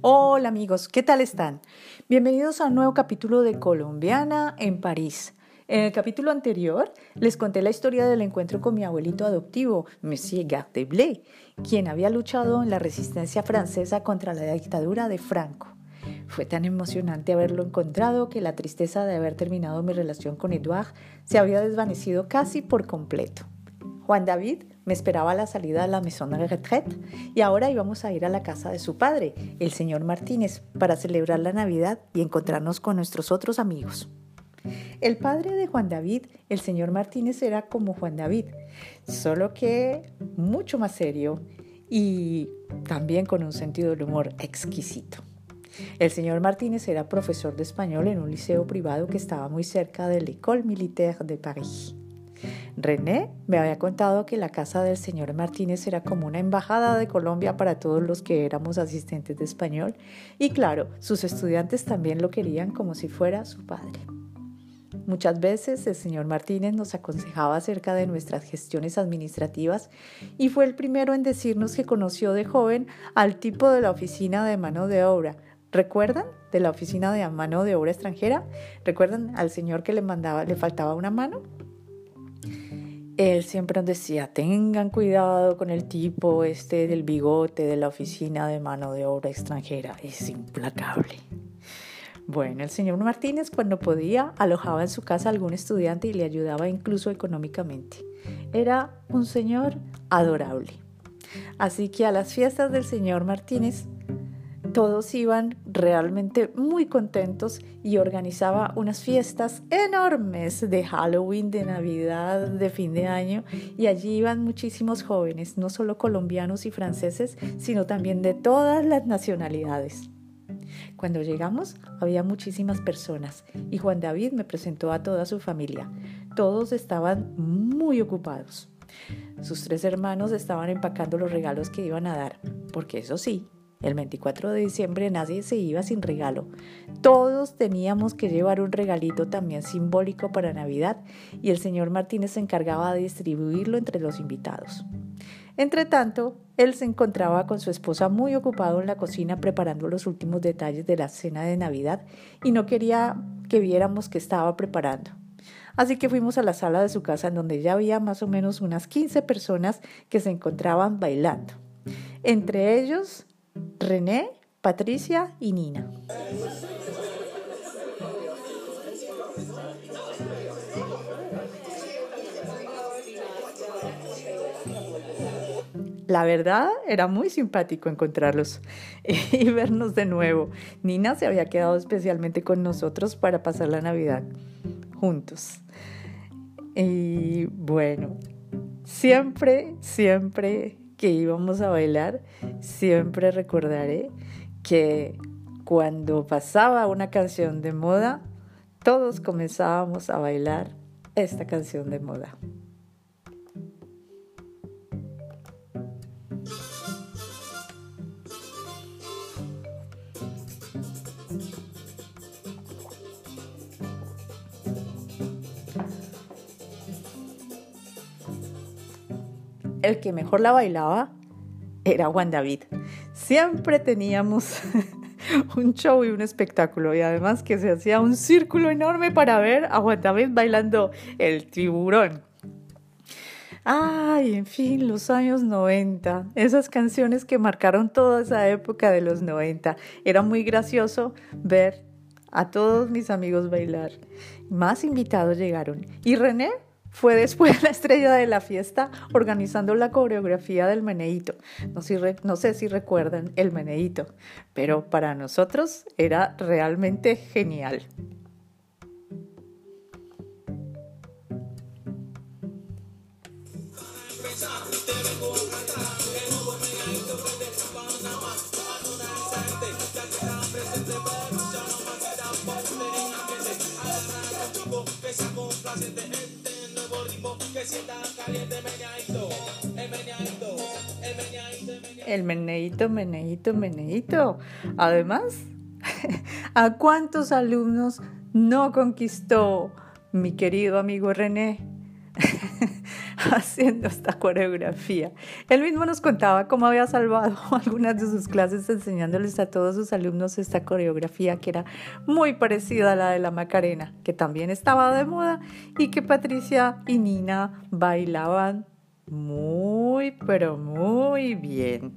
Hola amigos, ¿qué tal están? Bienvenidos a un nuevo capítulo de Colombiana en París. En el capítulo anterior les conté la historia del encuentro con mi abuelito adoptivo, Monsieur Gardeblé, quien había luchado en la resistencia francesa contra la dictadura de Franco. Fue tan emocionante haberlo encontrado que la tristeza de haber terminado mi relación con Edouard se había desvanecido casi por completo. Juan David me esperaba la salida de la Maison de Retraite y ahora íbamos a ir a la casa de su padre, el señor Martínez, para celebrar la Navidad y encontrarnos con nuestros otros amigos. El padre de Juan David, el señor Martínez, era como Juan David, solo que mucho más serio y también con un sentido del humor exquisito. El señor Martínez era profesor de español en un liceo privado que estaba muy cerca de l'École Militaire de París. René me había contado que la casa del señor Martínez era como una embajada de Colombia para todos los que éramos asistentes de español y claro, sus estudiantes también lo querían como si fuera su padre. Muchas veces el señor Martínez nos aconsejaba acerca de nuestras gestiones administrativas y fue el primero en decirnos que conoció de joven al tipo de la oficina de mano de obra. ¿Recuerdan? De la oficina de mano de obra extranjera. ¿Recuerdan al señor que le mandaba, le faltaba una mano? Él siempre nos decía, tengan cuidado con el tipo este del bigote de la oficina de mano de obra extranjera, es implacable. Bueno, el señor Martínez cuando podía alojaba en su casa a algún estudiante y le ayudaba incluso económicamente. Era un señor adorable. Así que a las fiestas del señor Martínez todos iban realmente muy contentos y organizaba unas fiestas enormes de Halloween, de Navidad, de fin de año y allí iban muchísimos jóvenes, no solo colombianos y franceses, sino también de todas las nacionalidades. Cuando llegamos había muchísimas personas y Juan David me presentó a toda su familia. Todos estaban muy ocupados. Sus tres hermanos estaban empacando los regalos que iban a dar, porque eso sí, el 24 de diciembre nadie se iba sin regalo. Todos teníamos que llevar un regalito también simbólico para Navidad y el señor Martínez se encargaba de distribuirlo entre los invitados. Entre tanto, él se encontraba con su esposa muy ocupado en la cocina preparando los últimos detalles de la cena de Navidad y no quería que viéramos qué estaba preparando. Así que fuimos a la sala de su casa en donde ya había más o menos unas 15 personas que se encontraban bailando. Entre ellos René, Patricia y Nina. La verdad era muy simpático encontrarlos y vernos de nuevo. Nina se había quedado especialmente con nosotros para pasar la Navidad juntos. Y bueno, siempre, siempre que íbamos a bailar, siempre recordaré que cuando pasaba una canción de moda, todos comenzábamos a bailar esta canción de moda. El que mejor la bailaba era Juan David. Siempre teníamos un show y un espectáculo y además que se hacía un círculo enorme para ver a Juan David bailando el tiburón. Ay, en fin, los años 90, esas canciones que marcaron toda esa época de los 90. Era muy gracioso ver a todos mis amigos bailar. Más invitados llegaron. Y René fue después la estrella de la fiesta organizando la coreografía del meneíto. No, no, sé si recuerdan el meneíto, pero para nosotros era realmente genial. El meneíto, meneíto, meneíto. Además, ¿a cuántos alumnos no conquistó mi querido amigo René? haciendo esta coreografía. Él mismo nos contaba cómo había salvado algunas de sus clases enseñándoles a todos sus alumnos esta coreografía que era muy parecida a la de la Macarena, que también estaba de moda y que Patricia y Nina bailaban muy, pero muy bien,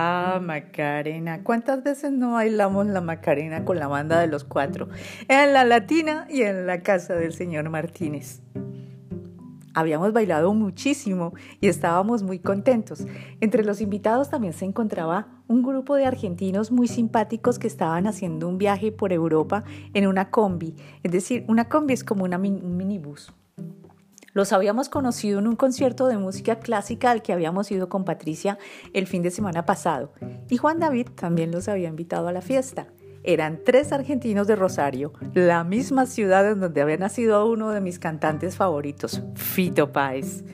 Ah, Macarena. ¿Cuántas veces no bailamos la Macarena con la banda de los cuatro? En la Latina y en la casa del señor Martínez. Habíamos bailado muchísimo y estábamos muy contentos. Entre los invitados también se encontraba un grupo de argentinos muy simpáticos que estaban haciendo un viaje por Europa en una combi. Es decir, una combi es como una un minibús. Los habíamos conocido en un concierto de música clásica al que habíamos ido con Patricia el fin de semana pasado y Juan David también los había invitado a la fiesta. Eran tres argentinos de Rosario, la misma ciudad en donde había nacido uno de mis cantantes favoritos, Fito Páez.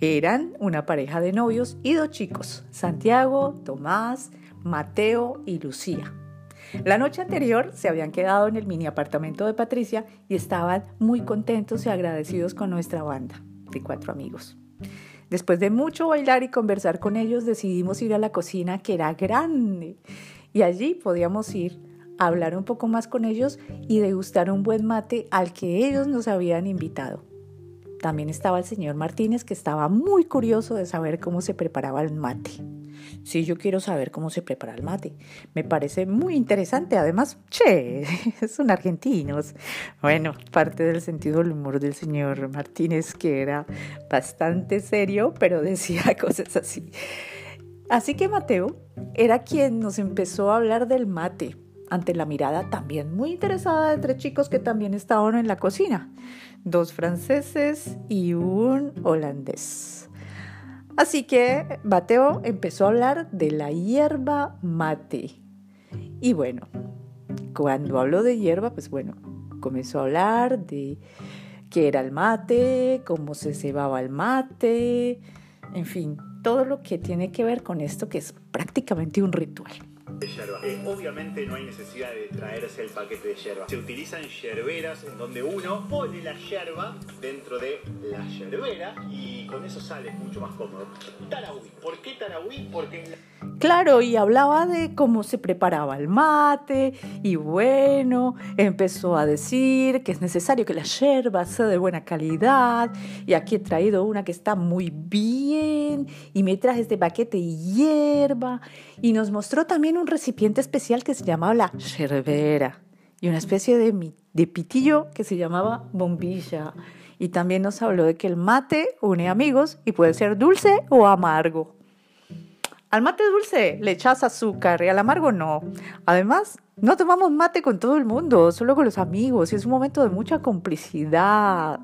Eran una pareja de novios y dos chicos, Santiago, Tomás, Mateo y Lucía. La noche anterior se habían quedado en el mini apartamento de Patricia y estaban muy contentos y agradecidos con nuestra banda de cuatro amigos. Después de mucho bailar y conversar con ellos, decidimos ir a la cocina que era grande y allí podíamos ir a hablar un poco más con ellos y degustar un buen mate al que ellos nos habían invitado. También estaba el señor Martínez que estaba muy curioso de saber cómo se preparaba el mate. Sí, yo quiero saber cómo se prepara el mate. Me parece muy interesante. Además, che, son argentinos. Bueno, parte del sentido del humor del señor Martínez, que era bastante serio, pero decía cosas así. Así que Mateo era quien nos empezó a hablar del mate, ante la mirada también muy interesada de tres chicos que también estaban en la cocina, dos franceses y un holandés. Así que Mateo empezó a hablar de la hierba mate. Y bueno, cuando habló de hierba, pues bueno, comenzó a hablar de qué era el mate, cómo se cebaba el mate, en fin, todo lo que tiene que ver con esto que es prácticamente un ritual de yerba. Eh, obviamente no hay necesidad de traerse el paquete de yerba. Se utilizan yerberas en donde uno pone la yerba dentro de la yerbera y con eso sale mucho más cómodo. Tarahui. ¿Por qué Tarahui? Porque... Claro, y hablaba de cómo se preparaba el mate y bueno, empezó a decir que es necesario que la yerba sea de buena calidad y aquí he traído una que está muy bien y me traje este paquete de hierba y nos mostró también recipiente especial que se llamaba la yerbera y una especie de, de pitillo que se llamaba bombilla. Y también nos habló de que el mate une amigos y puede ser dulce o amargo. Al mate dulce le echas azúcar y al amargo no. Además, no tomamos mate con todo el mundo, solo con los amigos y es un momento de mucha complicidad.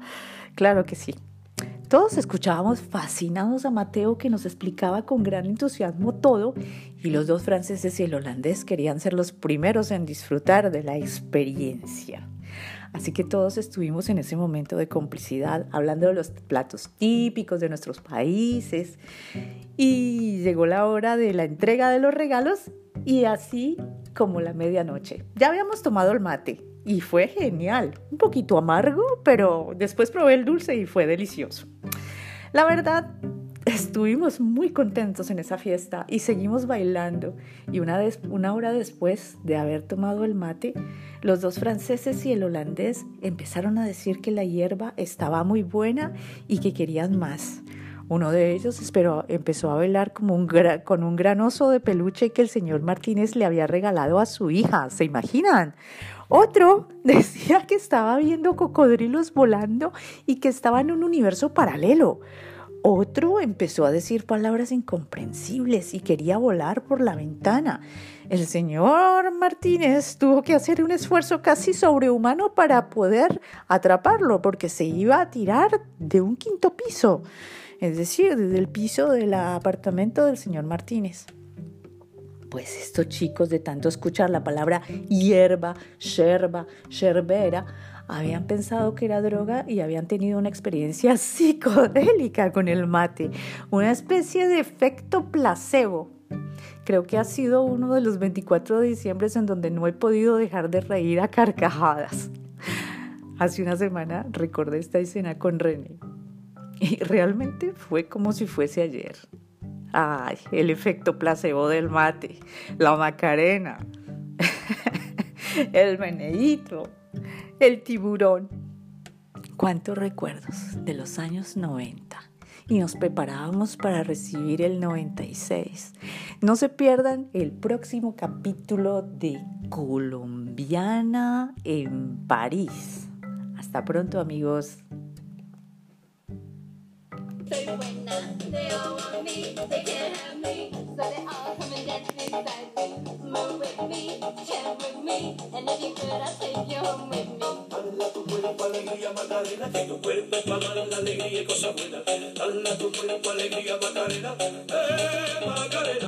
Claro que sí. Todos escuchábamos fascinados a Mateo que nos explicaba con gran entusiasmo todo y los dos franceses y el holandés querían ser los primeros en disfrutar de la experiencia. Así que todos estuvimos en ese momento de complicidad hablando de los platos típicos de nuestros países y llegó la hora de la entrega de los regalos y así como la medianoche. Ya habíamos tomado el mate y fue genial. Un poquito amargo, pero después probé el dulce y fue delicioso. La verdad, estuvimos muy contentos en esa fiesta y seguimos bailando. Y una, una hora después de haber tomado el mate, los dos franceses y el holandés empezaron a decir que la hierba estaba muy buena y que querían más. Uno de ellos esperó, empezó a bailar como un con un gran oso de peluche que el señor Martínez le había regalado a su hija. ¿Se imaginan? Otro decía que estaba viendo cocodrilos volando y que estaba en un universo paralelo. Otro empezó a decir palabras incomprensibles y quería volar por la ventana. El señor Martínez tuvo que hacer un esfuerzo casi sobrehumano para poder atraparlo porque se iba a tirar de un quinto piso. es decir, desde el piso del apartamento del señor Martínez. Pues estos chicos de tanto escuchar la palabra hierba, yerba, yerbera, habían pensado que era droga y habían tenido una experiencia psicodélica con el mate, una especie de efecto placebo. Creo que ha sido uno de los 24 de diciembre en donde no he podido dejar de reír a carcajadas. Hace una semana recordé esta escena con René y realmente fue como si fuese ayer. Ay, el efecto placebo del mate, la macarena, el meneíto, el tiburón. Cuántos recuerdos de los años 90 y nos preparábamos para recibir el 96. No se pierdan el próximo capítulo de Colombiana en París. Hasta pronto amigos. Soy buena, they all want me, they can't have me, so they all come and dance me. Move with me, jam with me, and if you could, I'll take you home with me. Macarena, tu cuerpo para dar la alegría y cosas buenas. Dala tu cuerpo alegría Macarena, eh.